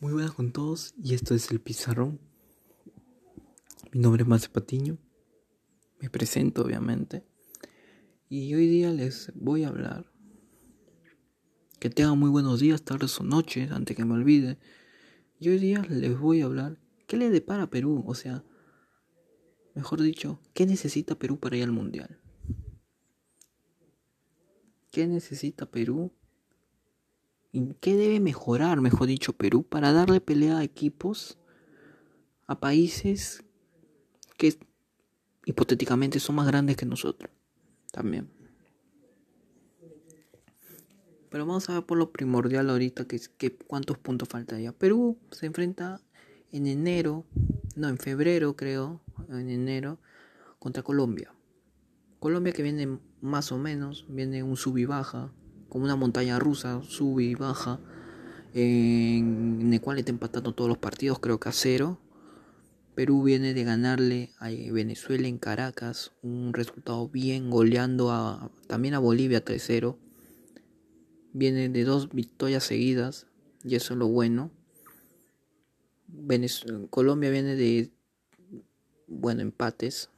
Muy buenas con todos y esto es el Pizarrón. Mi nombre es Marce Patiño. Me presento obviamente. Y hoy día les voy a hablar. Que tengan muy buenos días, tardes o noches, antes que me olvide. Y hoy día les voy a hablar. ¿Qué le depara Perú? O sea, mejor dicho, ¿qué necesita Perú para ir al mundial? ¿Qué necesita Perú qué debe mejorar, mejor dicho, Perú para darle pelea a equipos, a países que hipotéticamente son más grandes que nosotros? También. Pero vamos a ver por lo primordial ahorita que, cuántos puntos falta ya. Perú se enfrenta en enero, no, en febrero creo, en enero, contra Colombia. Colombia que viene más o menos, viene un sub y baja, como una montaña rusa, sube y baja, en, el cual está empatando todos los partidos, creo que a cero. Perú viene de ganarle a Venezuela en Caracas, un resultado bien, goleando a, también a Bolivia 3-0. Viene de dos victorias seguidas, y eso es lo bueno. Colombia viene de, bueno, empates.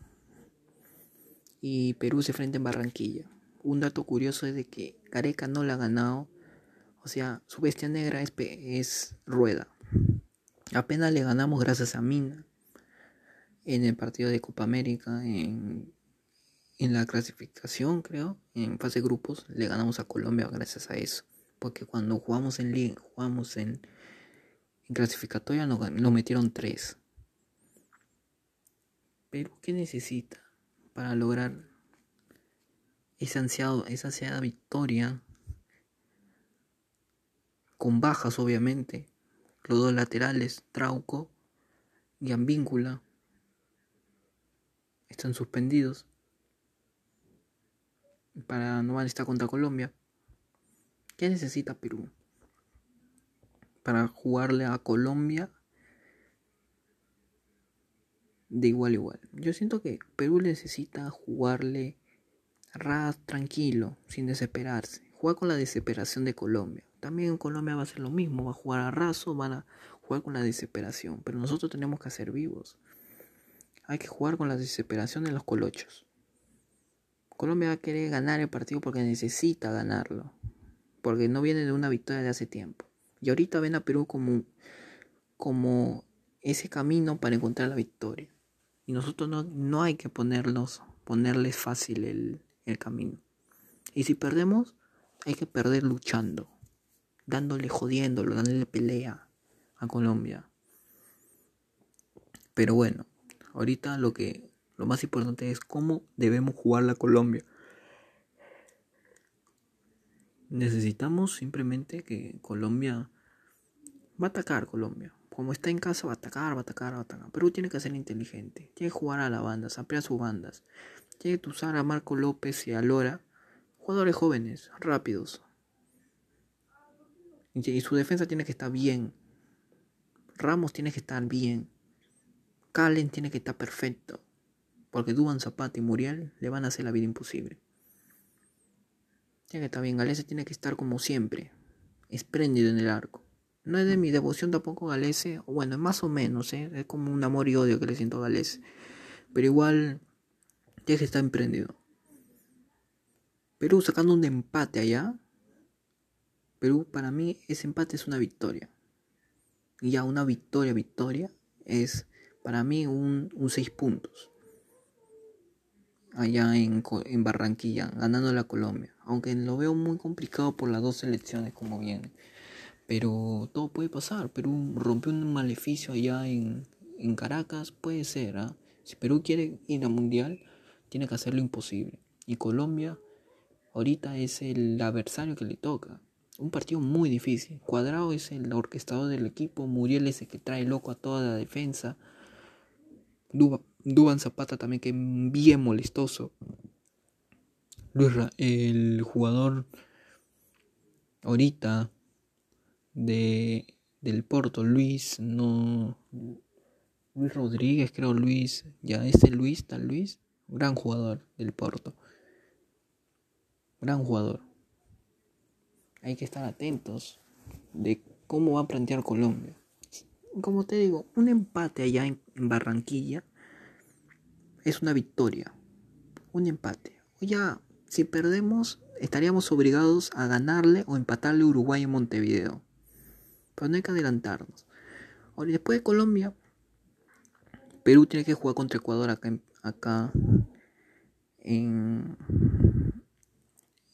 Y Perú se enfrenta en Barranquilla un dato curioso es de que Gareca no la ha ganado. O sea, su bestia negra es, es Rueda. Apenas le ganamos gracias a Mina en el partido de Copa América, en, en la clasificación, creo, en fase de grupos, le ganamos a Colombia gracias a eso. Porque cuando jugamos en Liga, jugamos en, clasificatoria, nos, nos metieron tres. Pero, ¿qué necesita para lograr esa ansiada victoria, con bajas obviamente, los dos laterales, Trauco y Ambíncula, están suspendidos para no estar contra Colombia. ¿Qué necesita Perú para jugarle a Colombia de igual a igual? Yo siento que Perú necesita jugarle Raz tranquilo, sin desesperarse. Juega con la desesperación de Colombia. También en Colombia va a ser lo mismo, va a jugar a raso, van a jugar con la desesperación. Pero nosotros tenemos que ser vivos. Hay que jugar con la desesperación de los colochos. Colombia va a querer ganar el partido porque necesita ganarlo. Porque no viene de una victoria de hace tiempo. Y ahorita ven a Perú como, como ese camino para encontrar la victoria. Y nosotros no, no hay que ponernos, ponerles fácil el, el camino. Y si perdemos, hay que perder luchando, dándole jodiéndolo, dándole pelea a Colombia. Pero bueno, ahorita lo que lo más importante es cómo debemos jugar la Colombia. Necesitamos simplemente que Colombia va a atacar Colombia. Como está en casa va a atacar, va a atacar, va a atacar. Perú tiene que ser inteligente. Tiene que jugar a la banda, ampliar sus bandas. Que usar a Marco López y a Lora, jugadores jóvenes, rápidos. Y su defensa tiene que estar bien. Ramos tiene que estar bien. Calen tiene que estar perfecto. Porque Duban Zapata y Muriel le van a hacer la vida imposible. Tiene que estar bien. Galese tiene que estar como siempre. Espléndido en el arco. No es de mi devoción tampoco Galese. Bueno, más o menos. ¿eh? Es como un amor y odio que le siento a Galese. Pero igual ya que está emprendido. Perú sacando un empate allá. Perú, para mí, ese empate es una victoria. Y ya una victoria, victoria, es para mí un 6 puntos. Allá en, Barranquilla, ganando la Colombia. Aunque lo veo muy complicado por las dos selecciones como vienen. Pero todo puede pasar. Perú rompió un maleficio allá en, en Caracas. Puede ser. ¿ah? Si Perú quiere ir al Mundial, tiene que hacer lo imposible. Y Colombia ahorita es el adversario que le toca. Un partido muy difícil. Cuadrado es el orquestador del equipo. Muriel es el que trae loco a toda la defensa. Duban Zapata también que es bien molestoso. Luis, el jugador ahorita de, del Porto, Luis, no. Luis Rodríguez, creo Luis. Ya, este Luis, tal Luis gran jugador del Porto. Gran jugador. Hay que estar atentos de cómo va a plantear Colombia. como te digo, un empate allá en, Barranquilla es una victoria. Un empate. O ya, si perdemos, estaríamos obligados a ganarle o empatarle a Uruguay en Montevideo. Pero no hay que adelantarnos. Ahora, después de Colombia, Perú tiene que jugar contra Ecuador acá, acá en,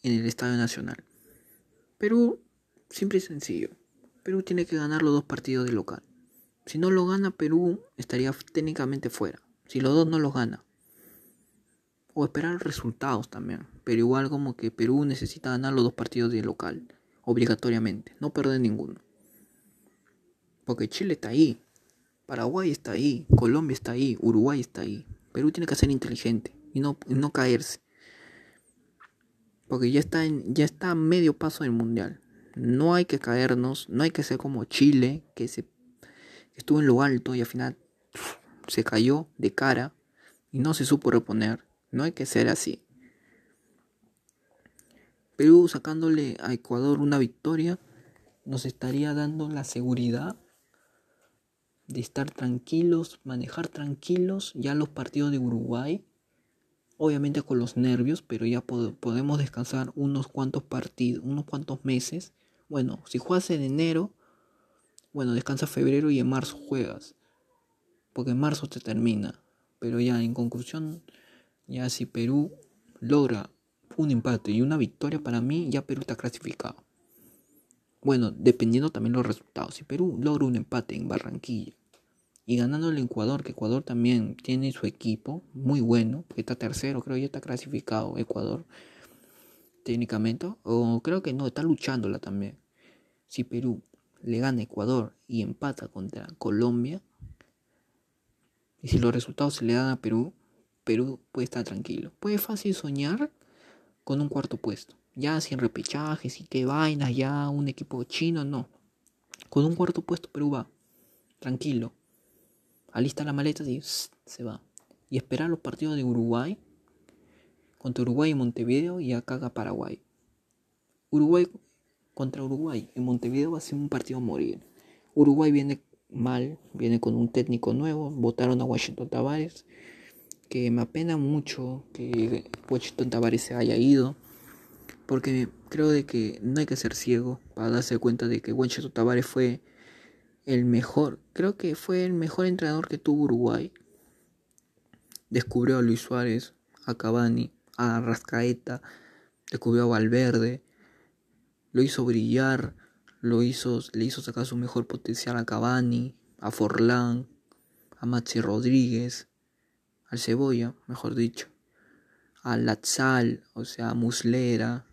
el Estadio Nacional. Perú, simple y sencillo. Perú tiene que ganar los dos partidos de local. Si no lo gana Perú, estaría técnicamente fuera. Si los dos no los gana. O esperar resultados también. Pero igual como que Perú necesita ganar los dos partidos de local. Obligatoriamente. No perder ninguno. Porque Chile está ahí. Paraguay está ahí. Colombia está ahí. Uruguay está ahí. Perú tiene que ser inteligente. Y no, no caerse. Porque ya está, en, ya está a medio paso del mundial. No hay que caernos. No hay que ser como Chile. Que se estuvo en lo alto y al final se cayó de cara y no se supo reponer. No hay que ser así. Perú sacándole a Ecuador una victoria nos estaría dando la seguridad de estar tranquilos, manejar tranquilos ya los partidos de Uruguay. Obviamente con los nervios, pero ya podemos descansar unos cuantos partidos, unos cuantos meses. Bueno, si juegas en enero, bueno, descansa febrero y en marzo juegas. Porque en marzo te termina. Pero ya en conclusión, ya si Perú logra un empate y una victoria para mí, ya Perú está clasificado. Bueno, dependiendo también los resultados. Si Perú logra un empate en Barranquilla y ganando el Ecuador, que Ecuador también tiene su equipo muy bueno, que está tercero, creo que ya está clasificado Ecuador técnicamente, o creo que no, está luchándola también. Si Perú le gana Ecuador y empata contra Colombia, y si los resultados se le dan a Perú, Perú puede estar tranquilo. Puede fácil soñar con un cuarto puesto. Ya sin repechajes y qué vainas, ya un equipo chino, no. Con un cuarto puesto Perú va. Tranquilo. Alista la maleta y se va. Y esperar los partidos de Uruguay. Contra Uruguay y Montevideo y acá Paraguay. Uruguay contra Uruguay. En Montevideo va a ser un partido a morir. Uruguay viene mal, viene con un técnico nuevo. Votaron a Washington Tavares. Que me apena mucho que Washington Tavares se haya ido. Porque creo de que no hay que ser ciego para darse cuenta de que Washington Tavares fue el mejor. Creo que fue el mejor entrenador que tuvo Uruguay. Descubrió a Luis Suárez, a Cavani, a Rascaeta, descubrió a Valverde, lo hizo brillar, lo hizo, le hizo sacar su mejor potencial a Cavani, a Forlán, a Maxi Rodríguez, al Cebolla, mejor dicho, a Latzal, o sea, a Muslera.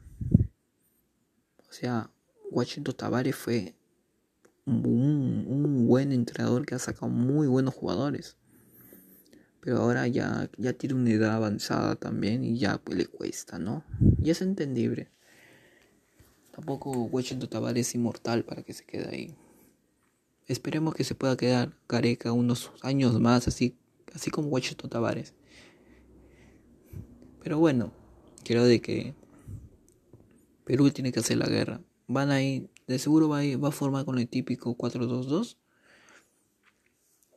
O sea, Washington Tavares fue un, un, buen entrenador que ha sacado muy buenos jugadores. Pero ahora ya, ya tiene una edad avanzada también y ya pues le cuesta, ¿no? Y es entendible. Tampoco Washington Tavares es inmortal para que se quede ahí. Esperemos que se pueda quedar Careca unos años más, así, así como Washington Tavares. Pero bueno, creo de que Perú tiene que hacer la guerra. Van a ir, de seguro va a, va a formar con el típico 4-2-2.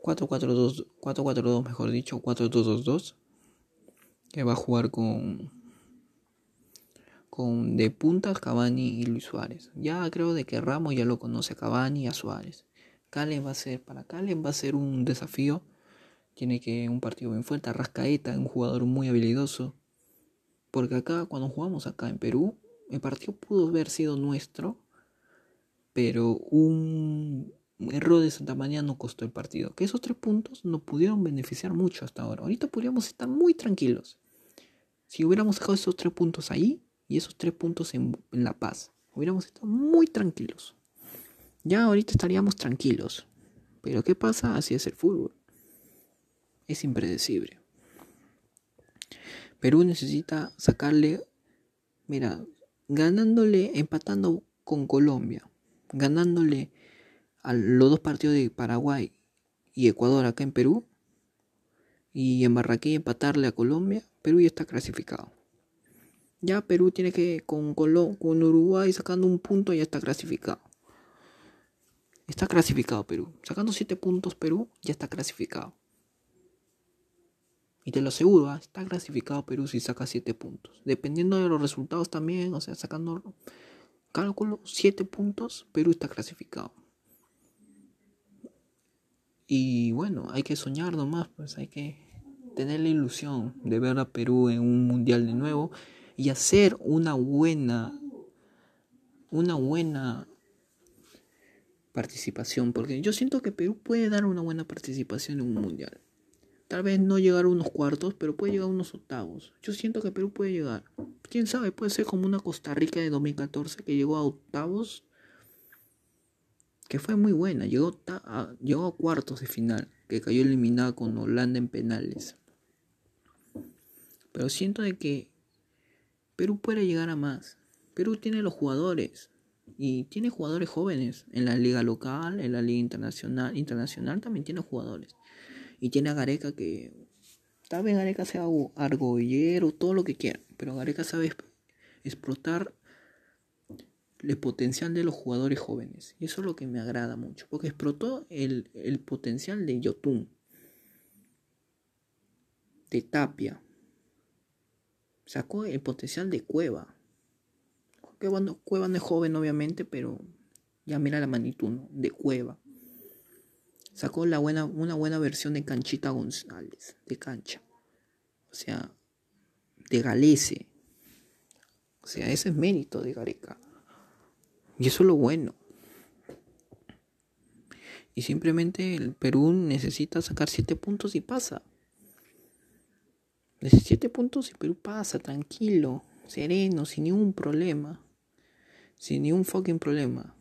4-4-2, 4-4-2 mejor dicho, 4-2-2-2. Que va a jugar con con de puntas Cavani y Luis Suárez. Ya creo de que Ramos ya lo conoce a Cavani y a Suárez. Calen va a ser, para Calen va a ser un desafío. Tiene que un partido bien fuerte. Rascaeta, un jugador muy habilidoso. Porque acá, cuando jugamos acá en Perú, el partido pudo haber sido nuestro. Pero un error de Santa María no costó el partido. Que esos tres puntos nos pudieron beneficiar mucho hasta ahora. Ahorita podríamos estar muy tranquilos. Si hubiéramos dejado esos tres puntos ahí, y esos tres puntos en, La Paz. Hubiéramos estado muy tranquilos. Ya ahorita estaríamos tranquilos. Pero ¿qué pasa? Así es el fútbol. Es impredecible. Perú necesita sacarle, mira, ganándole, empatando con Colombia, ganándole a los dos partidos de Paraguay y Ecuador acá en Perú, y en Barranquilla empatarle a Colombia, Perú ya está clasificado. Ya Perú tiene que con, con Uruguay sacando un punto ya está clasificado. está clasificado Perú. Sacando 7 puntos Perú, ya está clasificado. Y te lo aseguro, ¿ah? está clasificado Perú si saca 7 puntos. Dependiendo de los resultados también, o sea, sacando cálculo 7 puntos, Perú está clasificado. Y bueno, hay que soñar nomás, pues hay que tener la ilusión de ver a Perú en un mundial de nuevo y hacer una buena una buena participación, porque yo siento que Perú puede dar una buena participación en un mundial. Tal vez no llegar a unos cuartos, pero puede llegar a unos octavos. Yo siento que Perú puede llegar. Quién sabe, puede ser como una Costa Rica de 2014 que llegó a octavos, que fue muy buena. Llegó a, llegó a cuartos de final, que cayó eliminada con Holanda en penales. Pero siento de que Perú puede llegar a más. Perú tiene los jugadores y tiene jugadores jóvenes en la liga local, en la liga internacional, internacional también tiene jugadores. Y tiene a Gareca que tal vez Gareca sea argollero, todo lo que quiera, pero Gareca sabe explotar el potencial de los jugadores jóvenes. Y eso es lo que me agrada mucho, porque explotó el, el potencial de Yotun, de Tapia, sacó el potencial de Cueva Cueva no, Cueva es joven, obviamente, pero ya mira la magnitud de Cueva. Sacó la buena, una buena versión de Canchita González, de cancha. O sea, de Galese. O sea, ese es mérito de Gareca. Y eso es lo bueno. Y simplemente el Perú necesita sacar 7 puntos y pasa. 17 puntos y Perú pasa, tranquilo, sereno, sin ningún problema sin ningún fucking problema.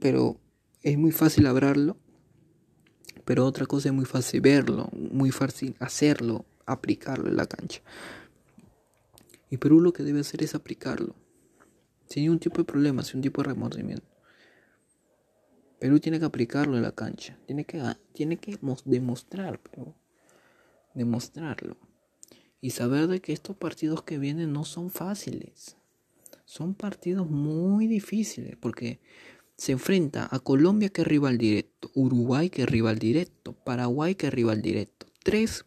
Pero es muy fácil hablarlo. Pero otra cosa es muy fácil verlo, muy fácil hacerlo, aplicarlo en la cancha. Y Perú lo que debe hacer es aplicarlo. Sin ningún tipo de problema, sin un tipo de remordimiento. Perú tiene que aplicarlo en la cancha. Tiene que, tiene que demostrar, demostrarlo. Y saber de que estos partidos que vienen no son fáciles son partidos muy difíciles porque se enfrenta a Colombia que es rival directo, Uruguay que es rival directo, Paraguay que es rival directo. Tres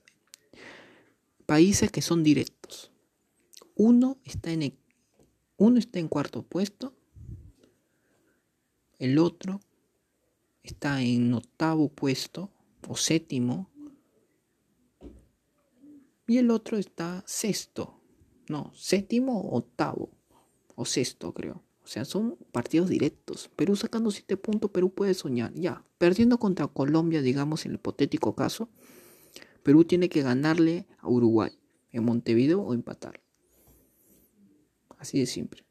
países que son directos. Uno está en, uno está en cuarto puesto, el otro está en octavo puesto o séptimo y el otro está sexto, no, séptimo octavo o sexto, creo. O sea, son partidos directos. Perú sacando 7 puntos, Perú puede soñar. Ya, perdiendo contra Colombia, digamos, en el hipotético caso, Perú tiene que ganarle a Uruguay en Montevideo o empatar. Así de simple.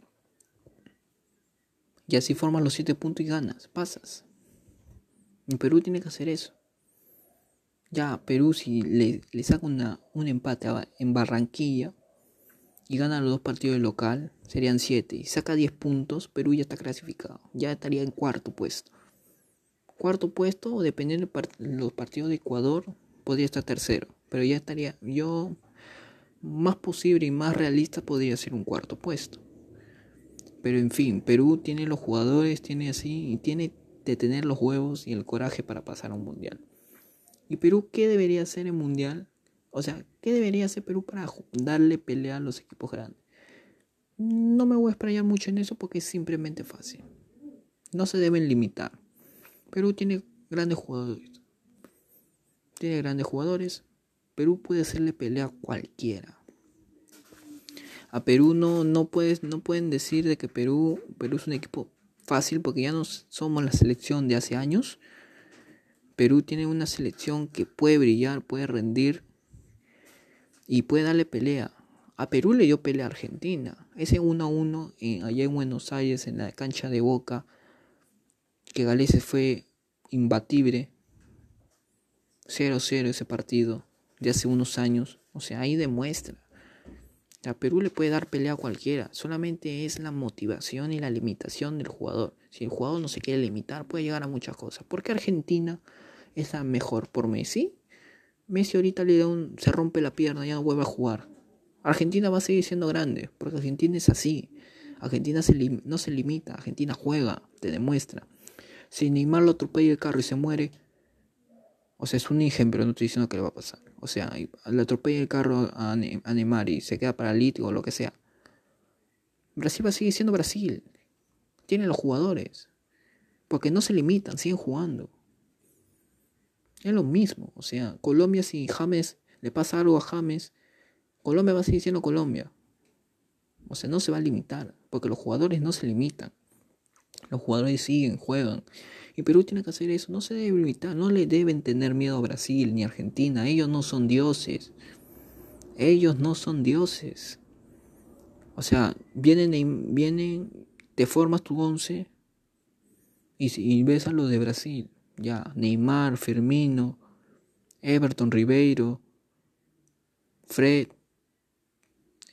Y así forman los 7 puntos y ganas, pasas. Y Perú tiene que hacer eso. Ya, Perú si le, saca un empate en Barranquilla, y gana los dos partidos de local, serían 7. Y saca 10 puntos, Perú ya está clasificado. Ya estaría en cuarto puesto. Cuarto puesto, dependiendo de los partidos de Ecuador, podría estar tercero. Pero ya estaría, yo, más posible y más realista podría ser un cuarto puesto. Pero en fin, Perú tiene los jugadores, tiene así, y tiene de tener los huevos y el coraje para pasar a un mundial. ¿Y Perú qué debería hacer en mundial? O sea, ¿qué debería hacer Perú para darle pelea a los equipos grandes? No me voy a explayar mucho en eso porque es simplemente fácil. No se deben limitar. Perú tiene grandes jugadores. Tiene grandes jugadores. Perú puede hacerle pelea a cualquiera. A Perú no, no, puedes, no pueden decir de que Perú, Perú es un equipo fácil porque ya no somos la selección de hace años. Perú tiene una selección que puede brillar, puede rendir y puede darle pelea. A Perú le dio pelea a Argentina. Ese 1 a 1 allá en Buenos Aires, en la cancha de Boca, que Gales fue imbatible. 0-0 ese partido de hace unos años. O sea, ahí demuestra. A Perú le puede dar pelea a cualquiera. Solamente es la motivación y la limitación del jugador. Si el jugador no se quiere limitar, puede llegar a muchas cosas. ¿Por qué Argentina es la mejor por Messi? Messi ahorita le da un, se rompe la pierna, ya no vuelve a jugar. Argentina va a seguir siendo grande, porque Argentina es así. Argentina no se limita, Argentina juega, te demuestra. Si Neymar lo atropella el carro y se muere, o sea, es un ejemplo, no estoy diciendo que le va a pasar. O sea, le atropella el carro a, Neymar y se queda paralítico o lo que sea. Brasil va a seguir siendo Brasil. Tiene los jugadores. Porque no se limitan, siguen jugando. Es lo mismo. O sea, Colombia si James le pasa algo a James, Colombia va a seguir siendo Colombia. O sea, no se va a limitar. Porque los jugadores no se limitan. Los jugadores siguen, juegan. Y Perú tiene que hacer eso. No se debe limitar. No le deben tener miedo a Brasil ni a Argentina. Ellos no son dioses. Ellos no son dioses. O sea, vienen, vienen te formas tu once y, y ves a lo de Brasil. Ya, Neymar, Firmino, Everton Ribeiro, Fred,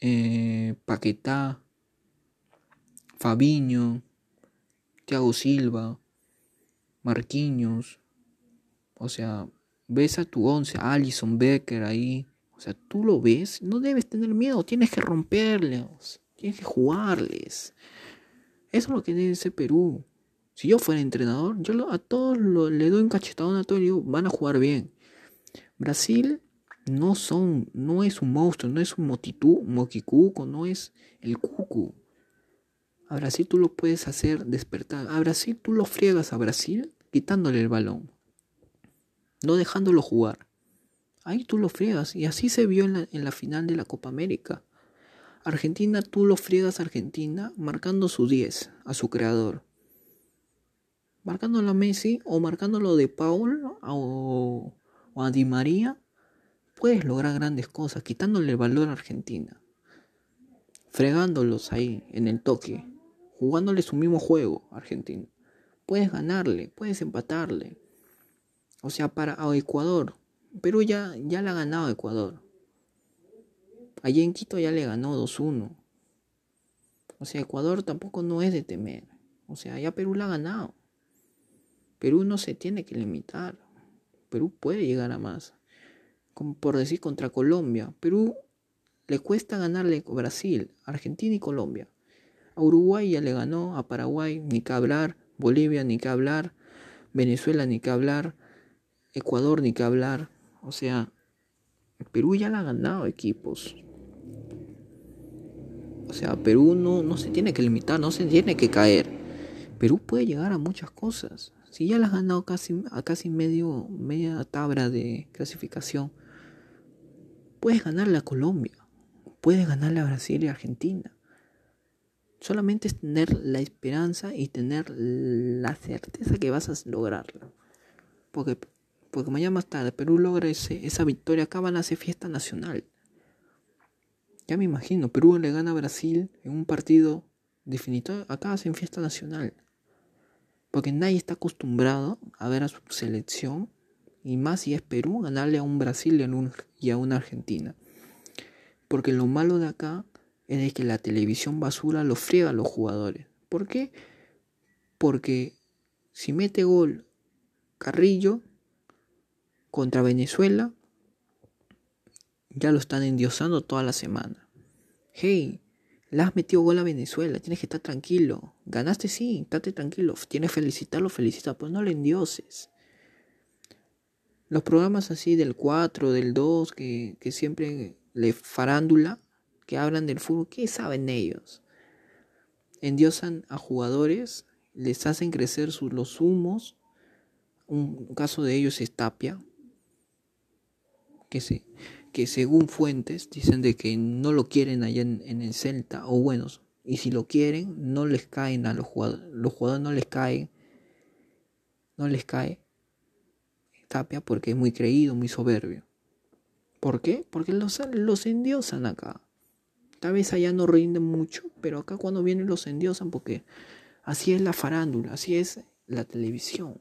eh, Paquetá, Fabiño, Thiago Silva, Marquinhos. O sea, ves a tu once, Alison Becker ahí. O sea, tú lo ves, no debes tener miedo, tienes que romperles, tienes que jugarles. Eso es lo que debe ser Perú. Si yo fuera entrenador, yo a todos le doy un cachetadón a todos y digo, van a jugar bien. Brasil no son, no es un monstruo, no es un motitú, moquicuco, no es el cucu. A Brasil tú lo puedes hacer despertar. A Brasil tú lo friegas a Brasil quitándole el balón. No dejándolo jugar. Ahí tú lo friegas. Y así se vio en la, en la final de la Copa América. Argentina, tú lo friegas a Argentina marcando su 10 a su creador. Marcándolo a Messi o marcándolo de Paul o, o a Di María, puedes lograr grandes cosas, quitándole el valor a Argentina. Fregándolos ahí en el toque, jugándole su mismo juego a Argentina. Puedes ganarle, puedes empatarle. O sea, para Ecuador. Perú ya, ya le ha ganado a Ecuador. Allí en Quito ya le ganó 2-1. O sea, Ecuador tampoco no es de temer. O sea, ya Perú la ha ganado. Perú no se tiene que limitar. Perú puede llegar a más. Como por decir contra Colombia. Perú le cuesta ganarle a Brasil, Argentina y Colombia. A Uruguay ya le ganó, a Paraguay ni que hablar, Bolivia ni que hablar, Venezuela ni que hablar, Ecuador ni que hablar. O sea, Perú ya le ha ganado equipos. O sea, Perú no, no se tiene que limitar, no se tiene que caer. Perú puede llegar a muchas cosas. Si ya le has ganado casi, a casi medio, media tabla de clasificación, puedes ganarle a Colombia, puedes ganarle a Brasil y Argentina. Solamente es tener la esperanza y tener la certeza que vas a lograrlo. Porque, porque mañana más tarde Perú logra esa victoria, acá van a hacer fiesta nacional. Ya me imagino, Perú le gana a Brasil en un partido definitorio. Acá hacen fiesta nacional. Porque nadie está acostumbrado a ver a su selección. Y más si es Perú, ganarle a un Brasil y a una Argentina. Porque lo malo de acá es que la televisión basura lo friega a los jugadores. ¿Por qué? Porque si mete gol Carrillo contra Venezuela, ya lo están endiosando toda la semana. Hey, le has metido gol a Venezuela, tienes que estar tranquilo. Ganaste, sí, estate tranquilo. Tienes que felicitarlo, felicita, pues no le endioses. Los programas así del 4, del 2, que, que siempre le farándula, que hablan del fútbol, ¿qué saben ellos? Endiosan a jugadores, les hacen crecer sus, los humos. Un caso de ellos es Tapia, que se, que según fuentes dicen de que no lo quieren allá en, el Celta, o bueno, y si lo quieren, no les caen a los jugadores, los jugadores no les caen, no les cae Tapia porque es muy creído, muy soberbio. ¿Por qué? Porque los, los endiosan acá. Tal vez allá no rinden mucho, pero acá cuando vienen los endiosan porque así es la farándula, así es la televisión.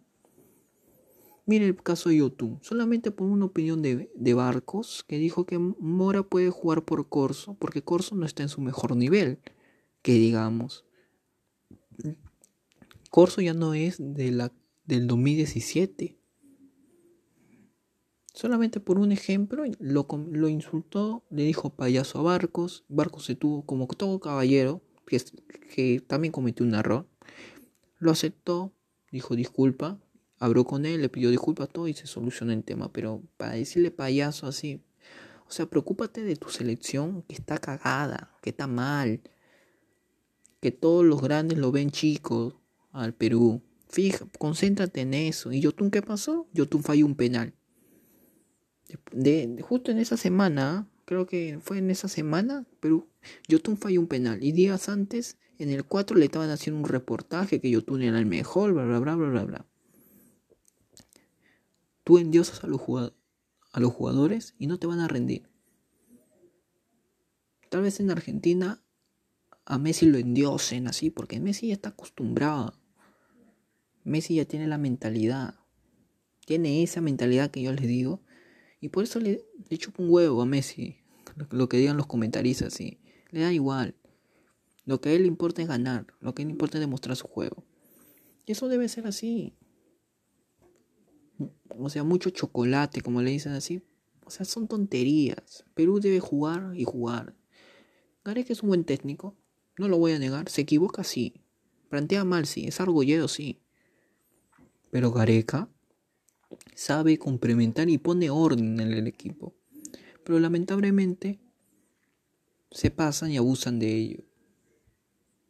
Mire el caso de YouTube, solamente por una opinión de, Barcos que dijo que Mora puede jugar por Corso porque Corso no está en su mejor nivel, que digamos. Corso ya no es de la, del 2017. Solamente por un ejemplo, lo, lo insultó, le dijo payaso a Barcos. Barcos se tuvo, como todo caballero, que, que también cometió un error. Lo aceptó, dijo disculpa, habló con él, le pidió disculpas, todo y se solucionó el tema. Pero para decirle payaso así, o sea, preocúpate de tu selección que está cagada, que está mal, que todos los grandes lo ven chicos al Perú. Fija, concéntrate en eso. ¿Y Yotun qué pasó? Yotun falló un penal. De, justo en esa semana, creo que fue en esa semana, Perú, Yotun falló un penal. Y días antes, en el 4 le estaban haciendo un reportaje que Yotun era el mejor, bla, bla, bla, bla, bla, bla. Tú endiosas a los, a los jugadores y no te van a rendir. Tal vez en Argentina a Messi lo endiosen así, porque Messi ya está acostumbrado. Messi ya tiene la mentalidad. Tiene esa mentalidad que yo les digo. Y por eso le, le un huevo a Messi. Lo que digan los comentaristas, sí. Le da igual. Lo que a él le importa es ganar. Lo que él le importa es demostrar su juego. Y eso debe ser así. O sea, mucho chocolate, como le dicen así. O sea, son tonterías. Perú debe jugar y jugar. Gareca es un buen técnico. No lo voy a negar. Se equivoca, sí. Plantea mal, sí. Es argollero, sí. Pero Gareca sabe complementar y pone orden en el equipo. Pero lamentablemente se pasan y abusan de ello.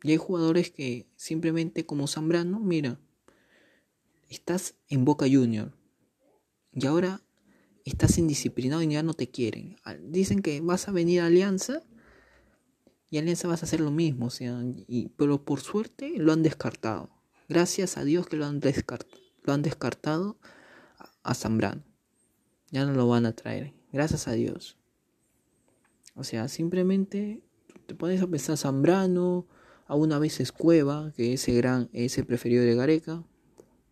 Y hay jugadores que simplemente como Zambrano, mira, estás en Boca Junior y ahora estás indisciplinado y ya no te quieren. Dicen que vas a venir a Alianza y Alianza vas a hacer lo mismo, o sea, y, pero por suerte lo han descartado. Gracias a Dios que lo han descartado lo han descartado a Zambrano. Ya no lo van a traer. Gracias a Dios. O sea, simplemente te pones a pensar Zambrano, a una vez es Cueva, que ese gran, ese preferido de Gareca.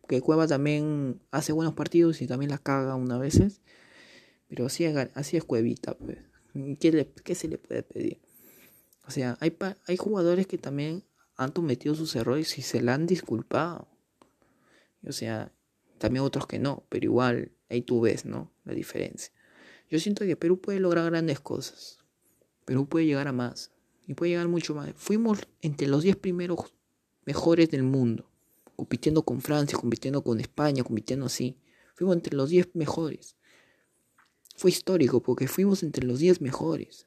Que Cueva también hace buenos partidos y también la caga una veces. Pero así es, así es Cuevita, pues. ¿Qué, ¿Qué, se le puede pedir? O sea, hay, hay jugadores que también han cometido sus errores y se la han disculpado. O sea, también otros que no, pero igual ahí tú ves, ¿no? La diferencia. Yo siento que Perú puede lograr grandes cosas. Perú puede llegar a más. Y puede llegar mucho más. Fuimos entre los 10 primeros mejores del mundo. Compitiendo con Francia, compitiendo con España, compitiendo así. Fuimos entre los 10 mejores. Fue histórico porque fuimos entre los 10 mejores.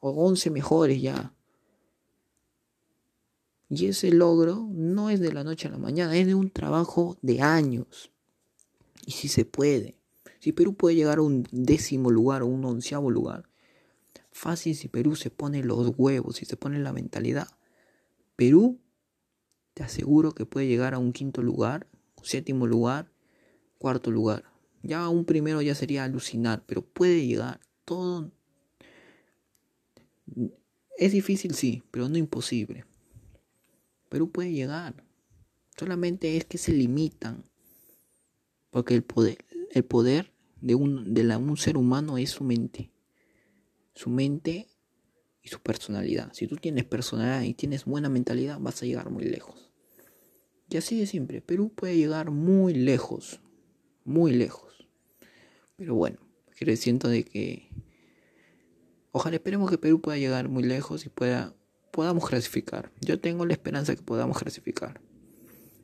O 11 mejores ya. Y ese logro no es de la noche a la mañana, es de un trabajo de años. Y si se puede. Si Perú puede llegar a un décimo lugar o un onceavo lugar. Fácil si Perú se pone los huevos, si se pone la mentalidad. Perú, te aseguro que puede llegar a un quinto lugar, séptimo lugar, cuarto lugar. Ya un primero ya sería alucinar, pero puede llegar. Todo es difícil, sí, pero no imposible. Perú puede llegar. Solamente es que se limitan. Porque el poder, el poder de, un, de un ser humano es su mente. Su mente y su personalidad. Si tú tienes personalidad y tienes buena mentalidad, vas a llegar muy lejos. Y así de simple. Perú puede llegar muy lejos. Muy lejos. Pero bueno, siento de que... Ojalá esperemos que Perú pueda llegar muy lejos y pueda podamos clasificar. Yo tengo la esperanza que podamos clasificar.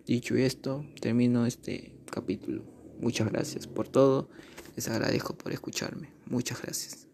Dicho esto, termino este capítulo. Muchas gracias por todo. Les agradezco por escucharme. Muchas gracias.